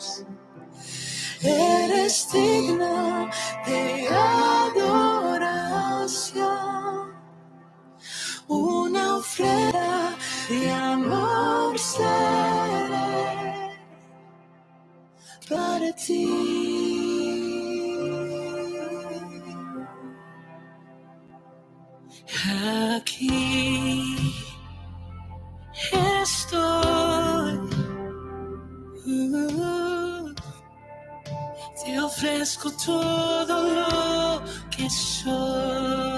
Dios. Eres digna de adoración, una ofrenda de amor seré para ti. go to the location.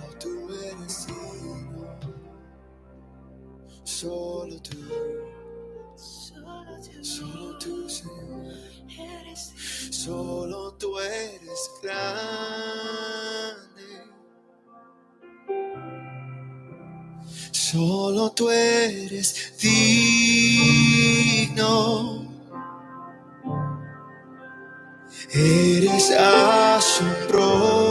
solo tú eres digno, solo tú, solo tú, Señor, solo tú eres grande, solo tú eres digno. Eres asombroso.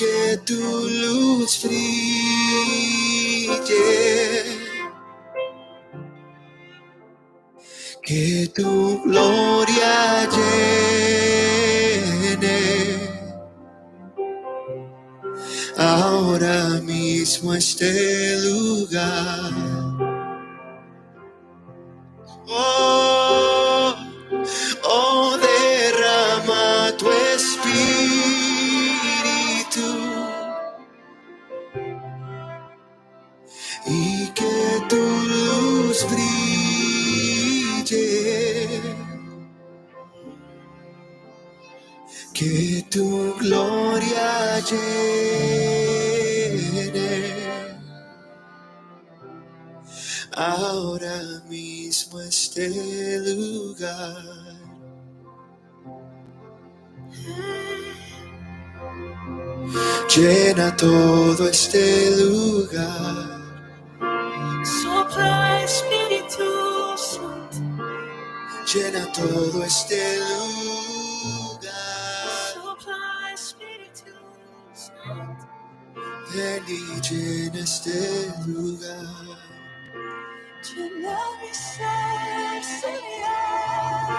Que tu luz brille. Que tu gloria mismo este lugar. Oh, Llena todo este lugar. Sopla Espíritu Santo, Llena todo este lugar. sopla Espíritu Santo, Ven y llena este lugar. llena mi ser, Señor.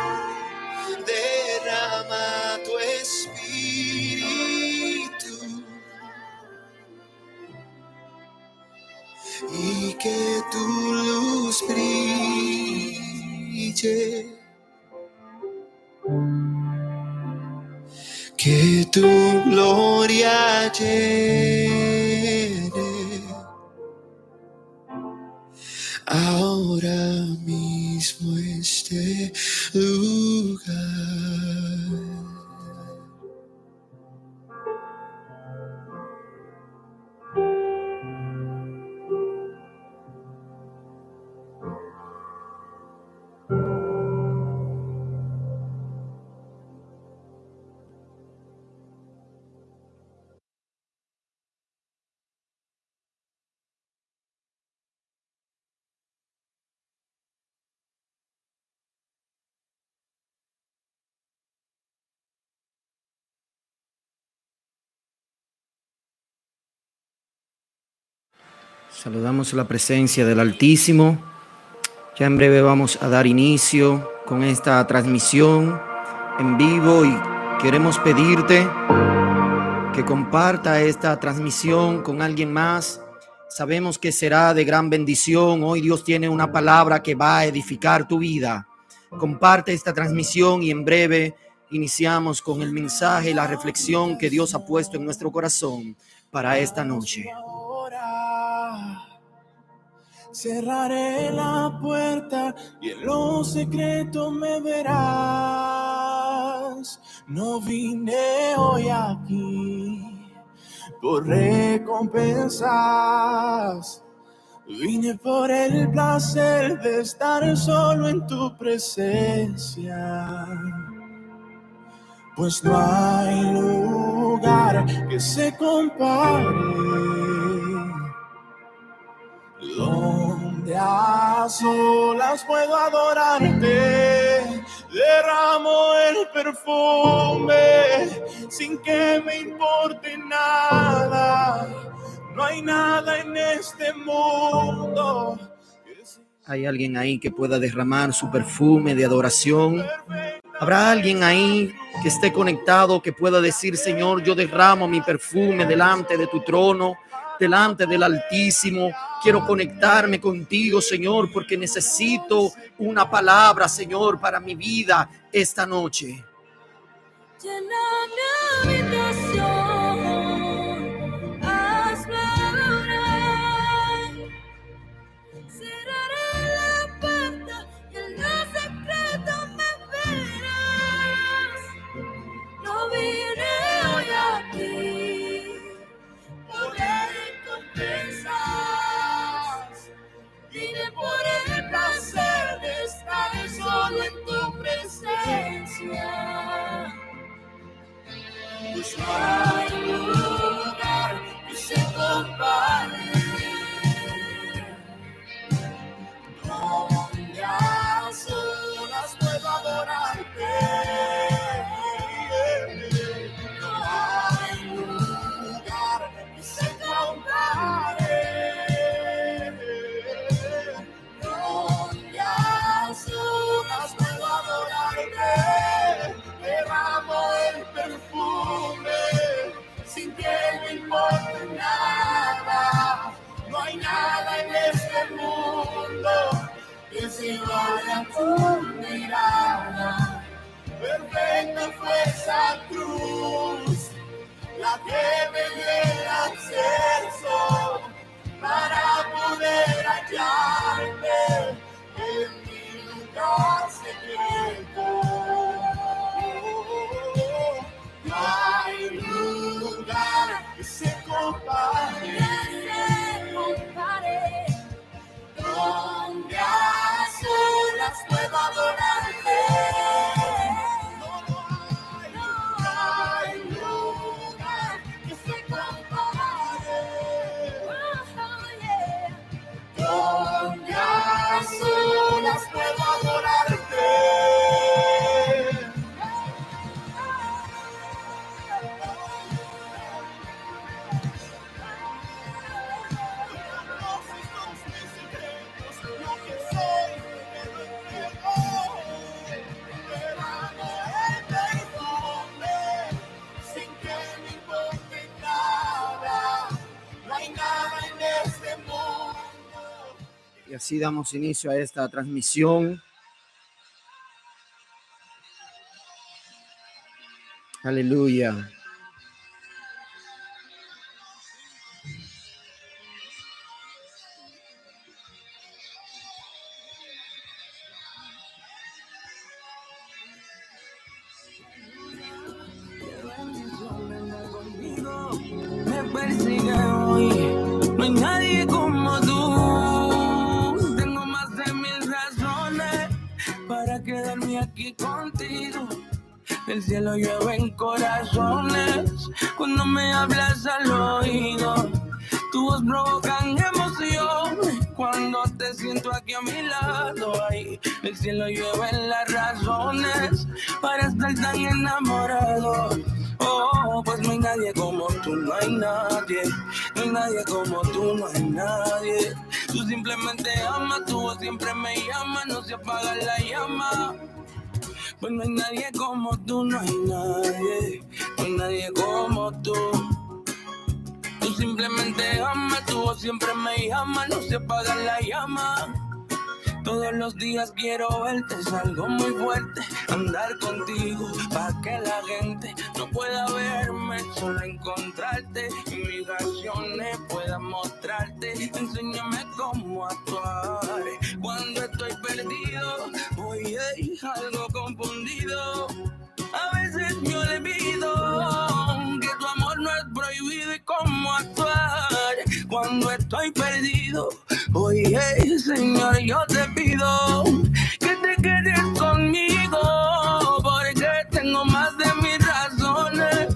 Derrama tu espíritu y que tu luz brille. Que tu gloria llene Saludamos la presencia del Altísimo. Ya en breve vamos a dar inicio con esta transmisión en vivo y queremos pedirte que comparta esta transmisión con alguien más. Sabemos que será de gran bendición. Hoy Dios tiene una palabra que va a edificar tu vida. Comparte esta transmisión y en breve iniciamos con el mensaje y la reflexión que Dios ha puesto en nuestro corazón para esta noche. Cerraré la puerta y en lo secreto me verás. No vine hoy aquí por recompensas. Vine por el placer de estar solo en tu presencia. Pues no hay lugar que se compare puedo. Derramo el perfume sin que me importe nada. No hay nada en este mundo Hay alguien ahí que pueda derramar su perfume de adoración. Habrá alguien ahí que esté conectado que pueda decir, Señor, yo derramo mi perfume delante de tu trono, delante del Altísimo. Quiero conectarme contigo, Señor, porque necesito una palabra, Señor, para mi vida esta noche. lugar, buscar um lugar que se compare. Tu mirada. Perfecta fue esa cruz, la que me dio el acceso para poder hallarte así damos inicio a esta transmisión. Aleluya. Como tú, no hay nadie. No hay nadie como tú, no hay nadie. Tú simplemente amas, tu voz siempre me llama, no se apaga la llama. Pues no hay nadie como tú, no hay nadie. No hay nadie como tú. Tú simplemente amas, tu voz siempre me llama, no se apaga la llama. Todos los días quiero verte, es algo muy fuerte andar contigo para que la gente no pueda verme, solo encontrarte y mis acciones puedan mostrarte. Enséñame cómo actuar cuando estoy perdido, oye, algo confundido. A veces me olvido que tu amor no es prohibido y cómo actuar cuando estoy perdido. Oye, Señor, yo te pido que te quedes conmigo porque tengo más de mis razones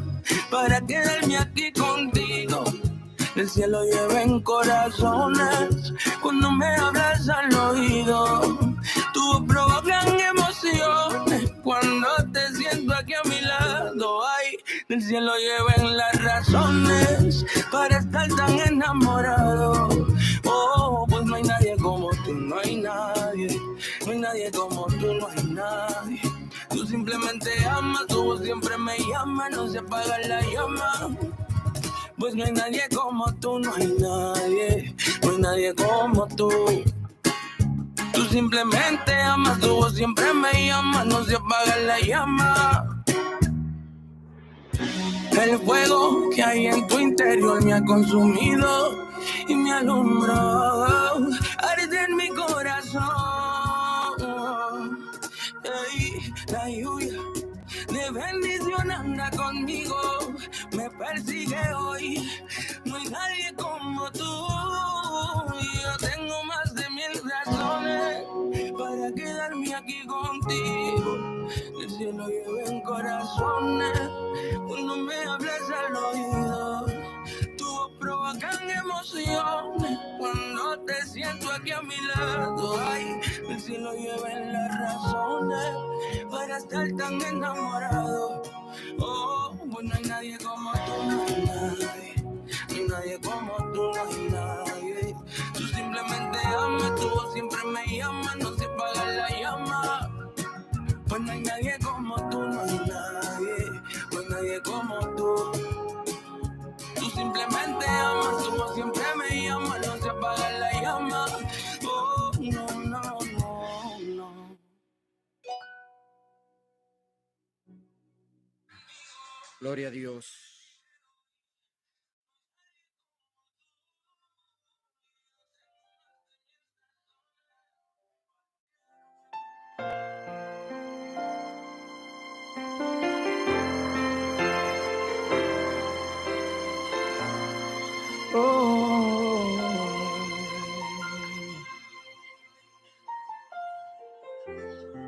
para quedarme aquí contigo. El cielo lleva en corazones cuando me hablas al oído. Tú provocan emociones cuando te siento aquí a mi lado. Ay, el cielo lleva en las para estar tan enamorado. Oh, pues no hay nadie como tú, no hay nadie. No hay nadie como tú, no hay nadie. Tú simplemente amas, tu voz siempre me llama, no se apaga la llama. Pues no hay nadie como tú, no hay nadie, no hay nadie como tú. Tú simplemente amas, voz siempre me llama, no se apaga la llama. El fuego que hay en tu interior me ha consumido y me alumbró. Arde en mi corazón. La lluvia de bendición anda conmigo, me persigue hoy. No hay nadie como tú. Yo tengo más de mil razones para quedarme aquí contigo. Del cielo llueven corazones cuando me hablas al oído. Tu voz provocan emociones cuando te siento aquí a mi lado. Ay, del cielo llueven las razones para estar tan enamorado. Oh, pues no hay nadie como tú, no hay nadie. No hay nadie como tú, no hay nadie. Tú simplemente amas, tú siempre me llamas, no se paga pues no hay nadie como tú, no hay nadie. Pues nadie como tú. Tú simplemente amas, voz siempre me llama, no se apaga la llama. Oh, no, no, no, no. Gloria a Dios.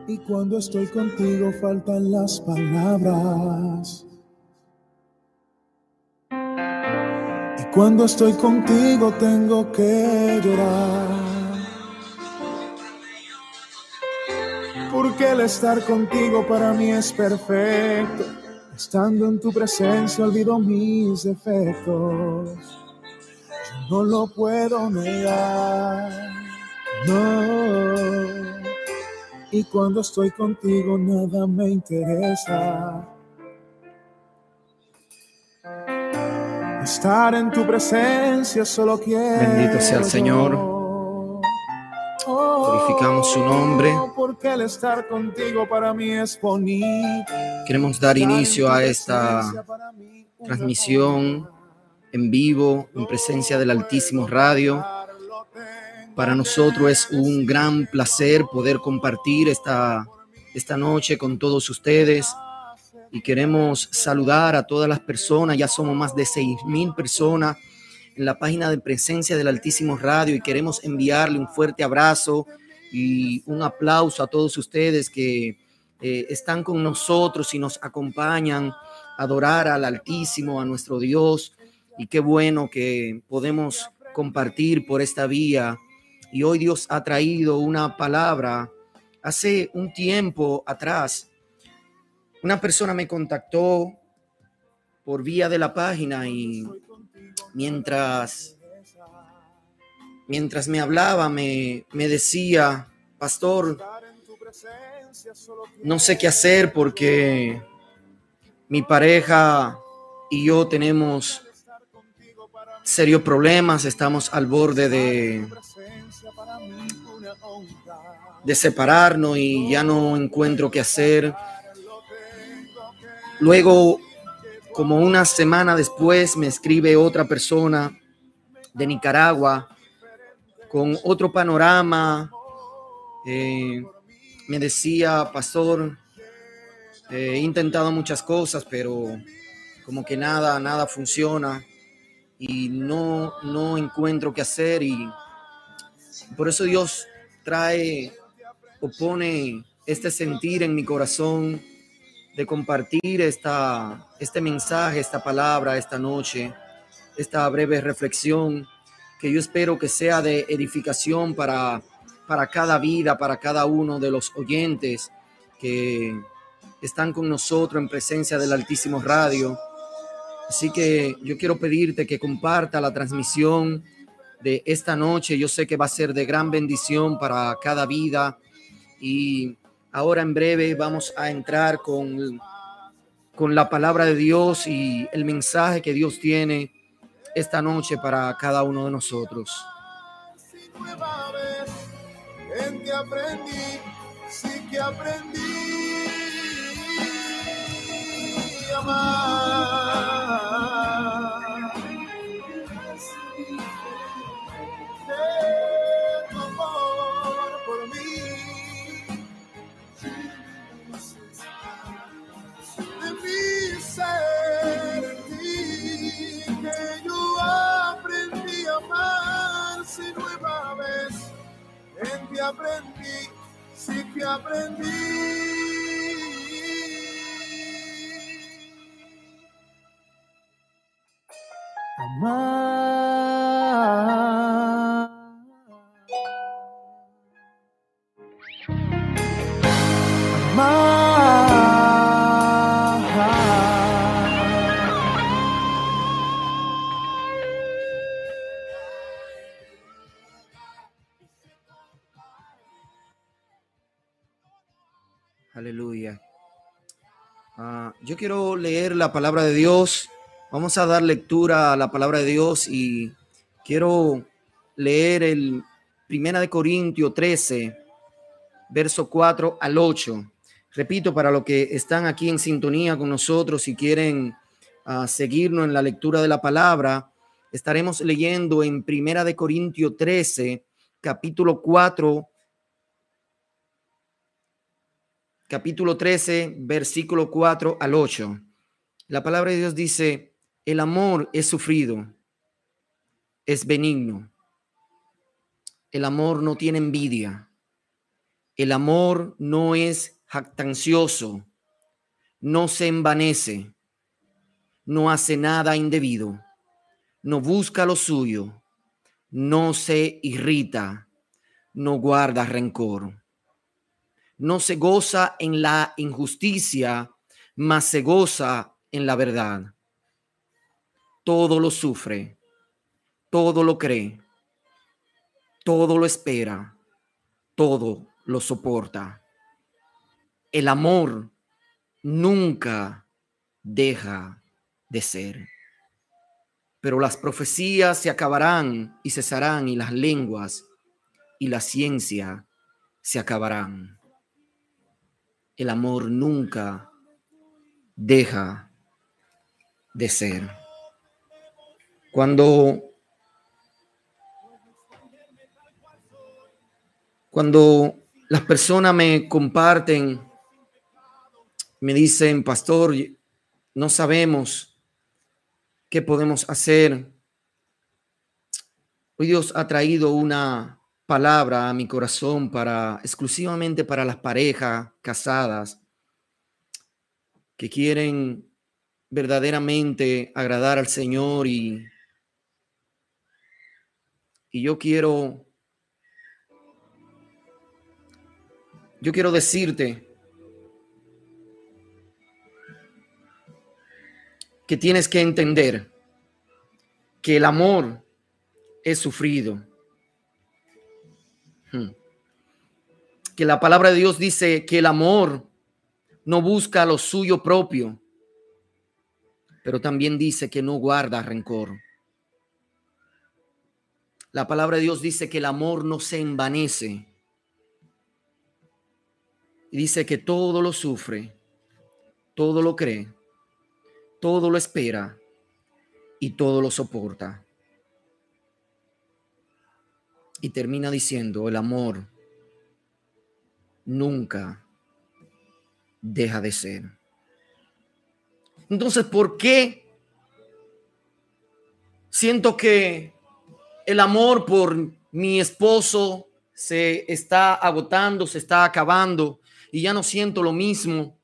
Y cuando estoy contigo faltan las palabras. Y cuando estoy contigo tengo que llorar. Porque el estar contigo para mí es perfecto. Estando en tu presencia olvido mis defectos. No lo puedo negar. No. Y cuando estoy contigo nada me interesa. Estar en tu presencia solo quiero. Bendito sea el Señor. Glorificamos su nombre. Porque el estar contigo para mí es bonito. Queremos dar inicio a esta transmisión en vivo, en presencia del Altísimo Radio. Para nosotros es un gran placer poder compartir esta, esta noche con todos ustedes y queremos saludar a todas las personas. Ya somos más de seis mil personas en la página de presencia del Altísimo Radio y queremos enviarle un fuerte abrazo y un aplauso a todos ustedes que eh, están con nosotros y nos acompañan a adorar al Altísimo, a nuestro Dios. Y qué bueno que podemos compartir por esta vía y hoy Dios ha traído una palabra. Hace un tiempo atrás, una persona me contactó por vía de la página y mientras, mientras me hablaba, me, me decía, pastor, no sé qué hacer porque mi pareja y yo tenemos serios problemas, estamos al borde de, de separarnos y ya no encuentro qué hacer. Luego, como una semana después, me escribe otra persona de Nicaragua con otro panorama. Eh, me decía, pastor, eh, he intentado muchas cosas, pero como que nada, nada funciona y no, no encuentro qué hacer y por eso Dios trae o pone este sentir en mi corazón de compartir esta, este mensaje, esta palabra esta noche, esta breve reflexión que yo espero que sea de edificación para, para cada vida, para cada uno de los oyentes que están con nosotros en presencia del Altísimo Radio. Así que yo quiero pedirte que comparta la transmisión de esta noche. Yo sé que va a ser de gran bendición para cada vida y ahora en breve vamos a entrar con, con la palabra de Dios y el mensaje que Dios tiene esta noche para cada uno de nosotros. aprendí, sí que aprendí. Aprendí, sí que aprendí. Quiero leer la palabra de Dios. Vamos a dar lectura a la palabra de Dios y quiero leer el Primera de Corintios 13, verso 4 al 8. Repito, para los que están aquí en sintonía con nosotros y quieren ah, seguirnos en la lectura de la palabra, estaremos leyendo en Primera de Corintios 13, capítulo 4, capítulo 13, versículo 4 al 8. La palabra de Dios dice, el amor es sufrido, es benigno. El amor no tiene envidia. El amor no es jactancioso, no se envanece, no hace nada indebido, no busca lo suyo, no se irrita, no guarda rencor, no se goza en la injusticia, mas se goza en la verdad. Todo lo sufre, todo lo cree, todo lo espera, todo lo soporta. El amor nunca deja de ser. Pero las profecías se acabarán y cesarán y las lenguas y la ciencia se acabarán. El amor nunca deja de ser. Cuando cuando las personas me comparten me dicen, pastor, no sabemos qué podemos hacer. Hoy Dios ha traído una palabra a mi corazón para exclusivamente para las parejas casadas que quieren verdaderamente agradar al Señor y y yo quiero yo quiero decirte que tienes que entender que el amor es sufrido. Que la palabra de Dios dice que el amor no busca lo suyo propio, pero también dice que no guarda rencor. La palabra de Dios dice que el amor no se envanece. Y dice que todo lo sufre, todo lo cree, todo lo espera y todo lo soporta. Y termina diciendo, el amor nunca deja de ser. Entonces, ¿por qué siento que el amor por mi esposo se está agotando, se está acabando y ya no siento lo mismo?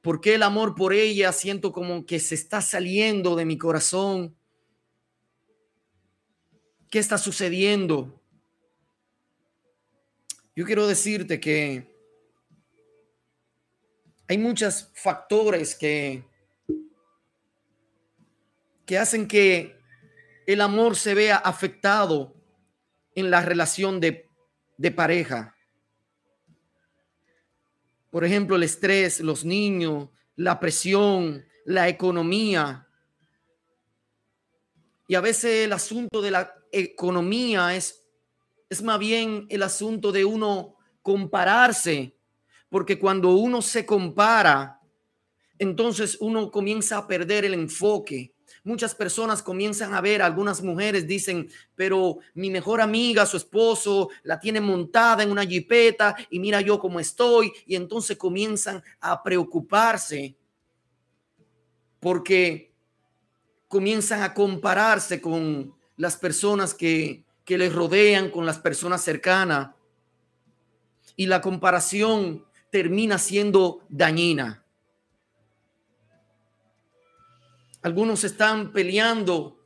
¿Por qué el amor por ella siento como que se está saliendo de mi corazón? ¿Qué está sucediendo? Yo quiero decirte que hay muchos factores que, que hacen que el amor se vea afectado en la relación de, de pareja. Por ejemplo, el estrés, los niños, la presión, la economía. Y a veces el asunto de la economía es, es más bien el asunto de uno compararse, porque cuando uno se compara, entonces uno comienza a perder el enfoque muchas personas comienzan a ver, algunas mujeres dicen, pero mi mejor amiga, su esposo, la tiene montada en una jipeta y mira yo cómo estoy. Y entonces comienzan a preocuparse porque comienzan a compararse con las personas que, que les rodean, con las personas cercanas. Y la comparación termina siendo dañina. Algunos están peleando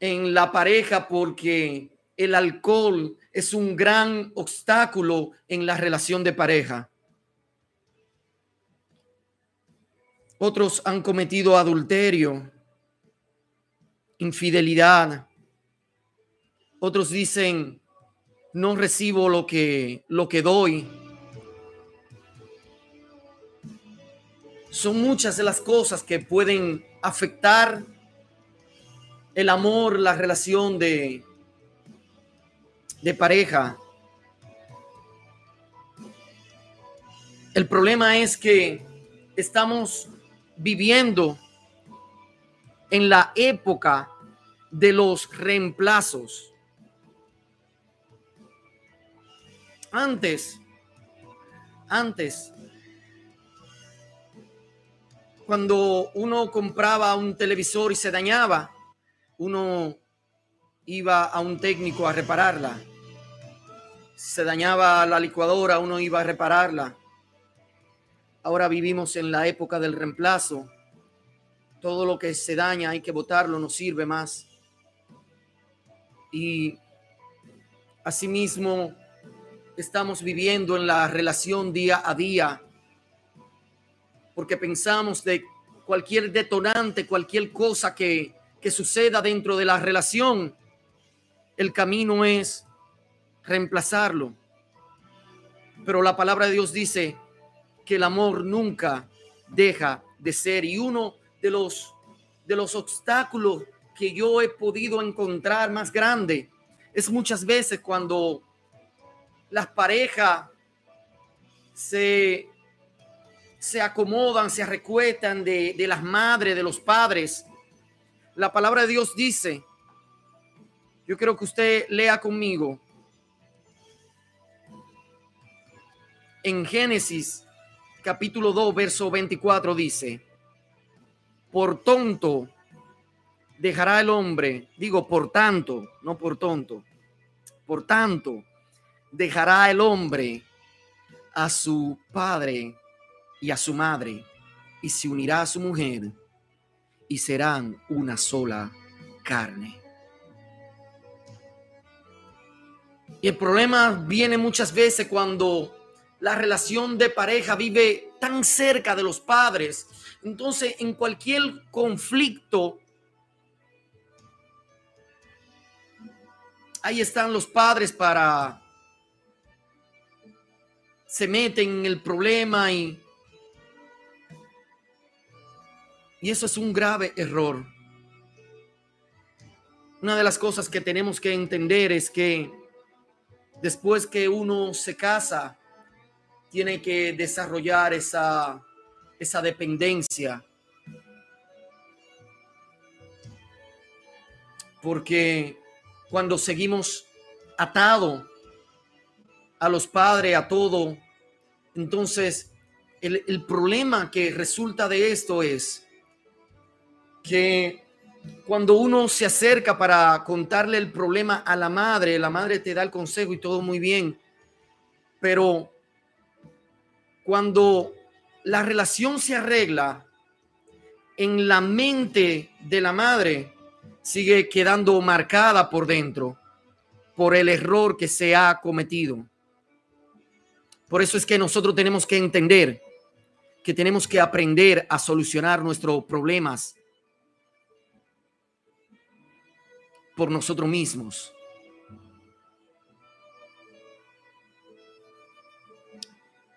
en la pareja porque el alcohol es un gran obstáculo en la relación de pareja. Otros han cometido adulterio, infidelidad. Otros dicen, no recibo lo que, lo que doy. Son muchas de las cosas que pueden afectar el amor, la relación de, de pareja. El problema es que estamos viviendo en la época de los reemplazos. Antes, antes, cuando uno compraba un televisor y se dañaba, uno iba a un técnico a repararla. Se dañaba la licuadora, uno iba a repararla. Ahora vivimos en la época del reemplazo. Todo lo que se daña hay que botarlo, no sirve más. Y asimismo estamos viviendo en la relación día a día, porque pensamos de cualquier detonante, cualquier cosa que, que suceda dentro de la relación, el camino es reemplazarlo. Pero la palabra de Dios dice que el amor nunca deja de ser y uno de los de los obstáculos que yo he podido encontrar más grande es muchas veces cuando las parejas se, se acomodan, se recuetan de, de las madres, de los padres. La palabra de Dios dice, yo quiero que usted lea conmigo en Génesis capítulo 2, verso 24 dice, por tonto dejará el hombre, digo por tanto, no por tonto, por tanto dejará el hombre a su padre y a su madre y se unirá a su mujer y serán una sola carne. Y el problema viene muchas veces cuando la relación de pareja vive tan cerca de los padres. Entonces, en cualquier conflicto, ahí están los padres para se meten en el problema y y eso es un grave error. Una de las cosas que tenemos que entender es que después que uno se casa, tiene que desarrollar esa, esa dependencia. Porque cuando seguimos atado a los padres, a todo, entonces el, el problema que resulta de esto es que cuando uno se acerca para contarle el problema a la madre, la madre te da el consejo y todo muy bien, pero cuando la relación se arregla en la mente de la madre, sigue quedando marcada por dentro por el error que se ha cometido. Por eso es que nosotros tenemos que entender que tenemos que aprender a solucionar nuestros problemas por nosotros mismos.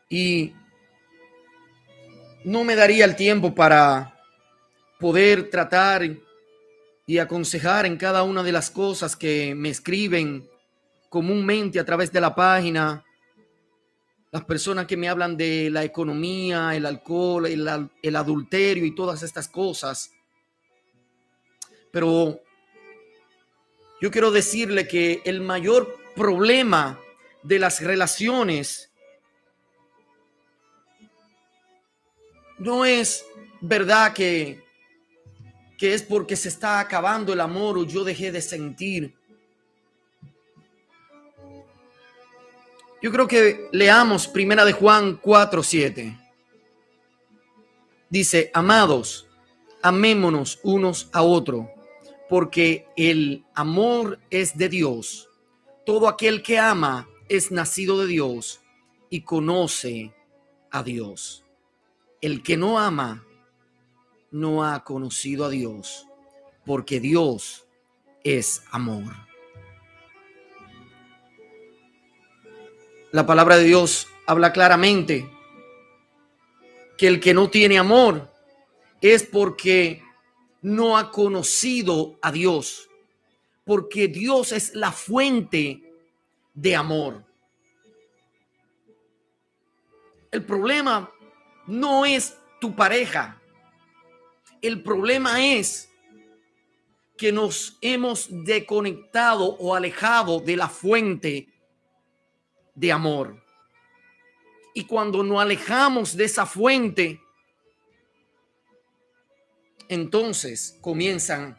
Y no me daría el tiempo para poder tratar y aconsejar en cada una de las cosas que me escriben comúnmente a través de la página, las personas que me hablan de la economía, el alcohol, el, el adulterio y todas estas cosas. Pero yo quiero decirle que el mayor problema de las relaciones no es verdad que, que es porque se está acabando el amor o yo dejé de sentir. Yo creo que leamos Primera de Juan 4, 7. Dice, amados, amémonos unos a otros, porque el amor es de Dios. Todo aquel que ama es nacido de Dios y conoce a Dios. El que no ama no ha conocido a Dios, porque Dios es amor. La palabra de Dios habla claramente que el que no tiene amor es porque no ha conocido a Dios, porque Dios es la fuente de amor. El problema no es tu pareja. El problema es que nos hemos desconectado o alejado de la fuente de amor. Y cuando nos alejamos de esa fuente, entonces comienzan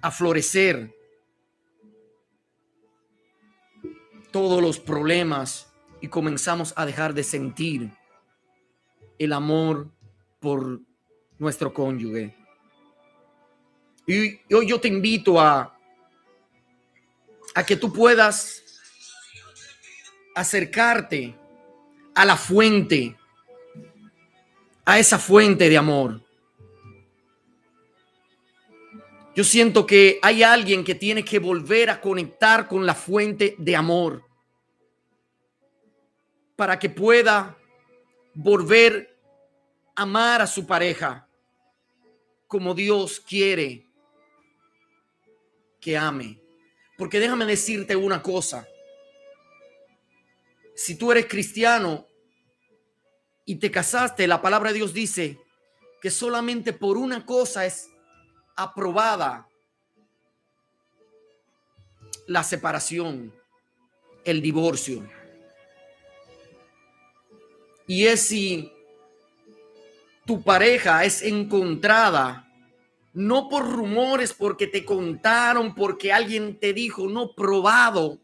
a florecer todos los problemas y comenzamos a dejar de sentir el amor por nuestro cónyuge. Y hoy yo te invito a, a que tú puedas acercarte a la fuente, a esa fuente de amor. Yo siento que hay alguien que tiene que volver a conectar con la fuente de amor para que pueda volver a amar a su pareja como Dios quiere que ame. Porque déjame decirte una cosa. Si tú eres cristiano y te casaste, la palabra de Dios dice que solamente por una cosa es aprobada la separación, el divorcio. Y es si tu pareja es encontrada, no por rumores, porque te contaron, porque alguien te dijo, no probado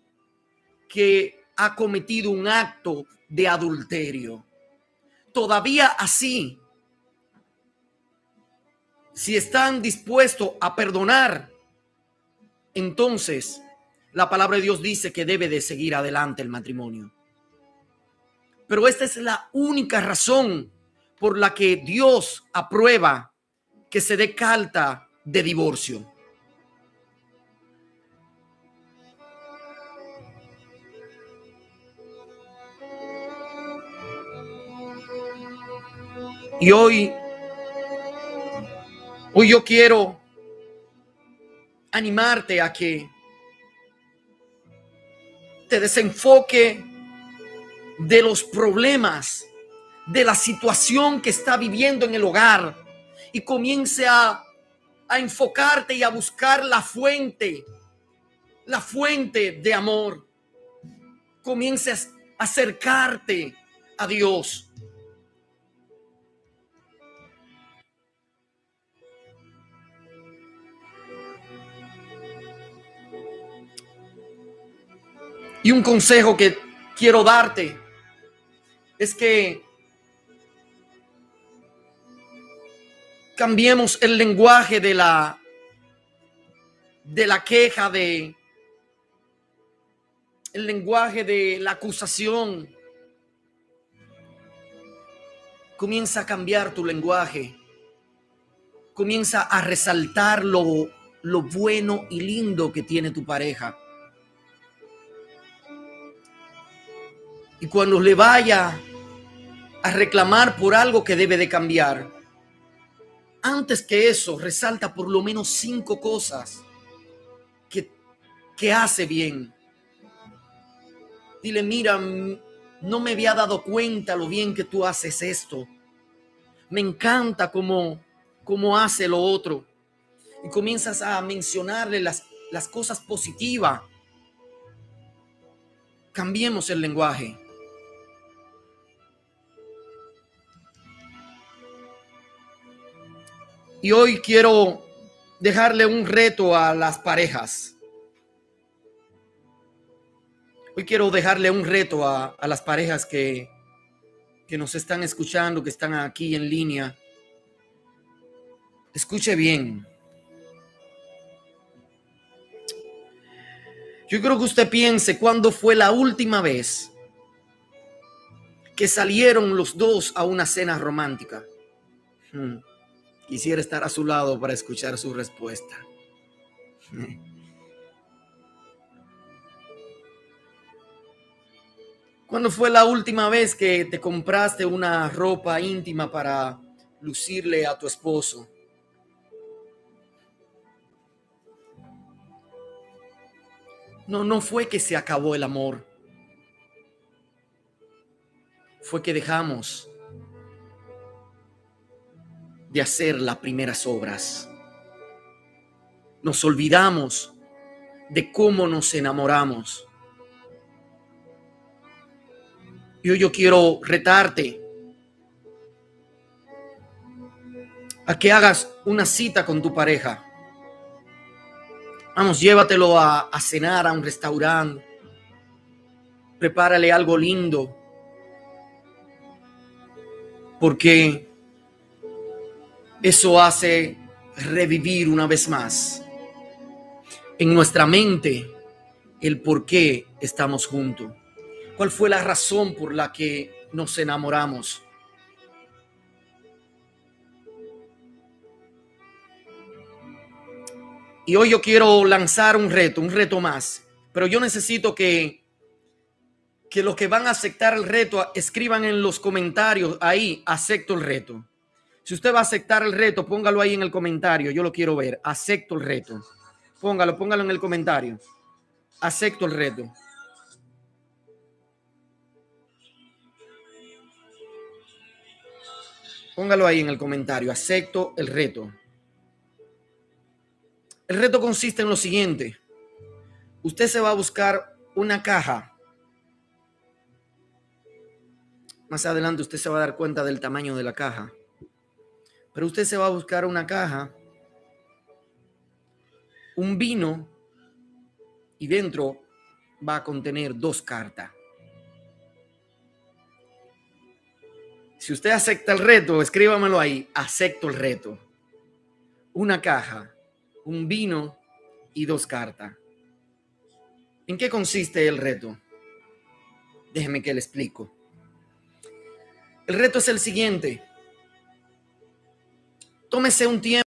que ha cometido un acto de adulterio. Todavía así, si están dispuestos a perdonar, entonces la palabra de Dios dice que debe de seguir adelante el matrimonio. Pero esta es la única razón por la que Dios aprueba que se dé carta de divorcio. Y hoy, hoy yo quiero animarte a que te desenfoque de los problemas, de la situación que está viviendo en el hogar y comience a, a enfocarte y a buscar la fuente, la fuente de amor. Comiences a acercarte a Dios. Y un consejo que quiero darte es que cambiemos el lenguaje de la de la queja de el lenguaje de la acusación. Comienza a cambiar tu lenguaje. Comienza a resaltar lo, lo bueno y lindo que tiene tu pareja Y cuando le vaya a reclamar por algo que debe de cambiar, antes que eso, resalta por lo menos cinco cosas que, que hace bien. Dile, mira, no me había dado cuenta lo bien que tú haces esto. Me encanta cómo, cómo hace lo otro. Y comienzas a mencionarle las, las cosas positivas. Cambiemos el lenguaje. Y hoy quiero dejarle un reto a las parejas. Hoy quiero dejarle un reto a, a las parejas que, que nos están escuchando, que están aquí en línea. Escuche bien. Yo creo que usted piense cuándo fue la última vez que salieron los dos a una cena romántica. Hmm. Quisiera estar a su lado para escuchar su respuesta. ¿Cuándo fue la última vez que te compraste una ropa íntima para lucirle a tu esposo? No, no fue que se acabó el amor. Fue que dejamos de hacer las primeras obras. Nos olvidamos de cómo nos enamoramos. Y hoy yo quiero retarte a que hagas una cita con tu pareja. Vamos, llévatelo a, a cenar a un restaurante. Prepárale algo lindo. Porque eso hace revivir una vez más en nuestra mente el por qué estamos juntos. ¿Cuál fue la razón por la que nos enamoramos? Y hoy yo quiero lanzar un reto, un reto más. Pero yo necesito que, que los que van a aceptar el reto escriban en los comentarios ahí, acepto el reto. Si usted va a aceptar el reto, póngalo ahí en el comentario. Yo lo quiero ver. Acepto el reto. Póngalo, póngalo en el comentario. Acepto el reto. Póngalo ahí en el comentario. Acepto el reto. El reto consiste en lo siguiente. Usted se va a buscar una caja. Más adelante usted se va a dar cuenta del tamaño de la caja. Pero usted se va a buscar una caja, un vino y dentro va a contener dos cartas. Si usted acepta el reto, escríbamelo ahí. Acepto el reto. Una caja, un vino y dos cartas. ¿En qué consiste el reto? Déjeme que le explico. El reto es el siguiente. Tómese un tiempo.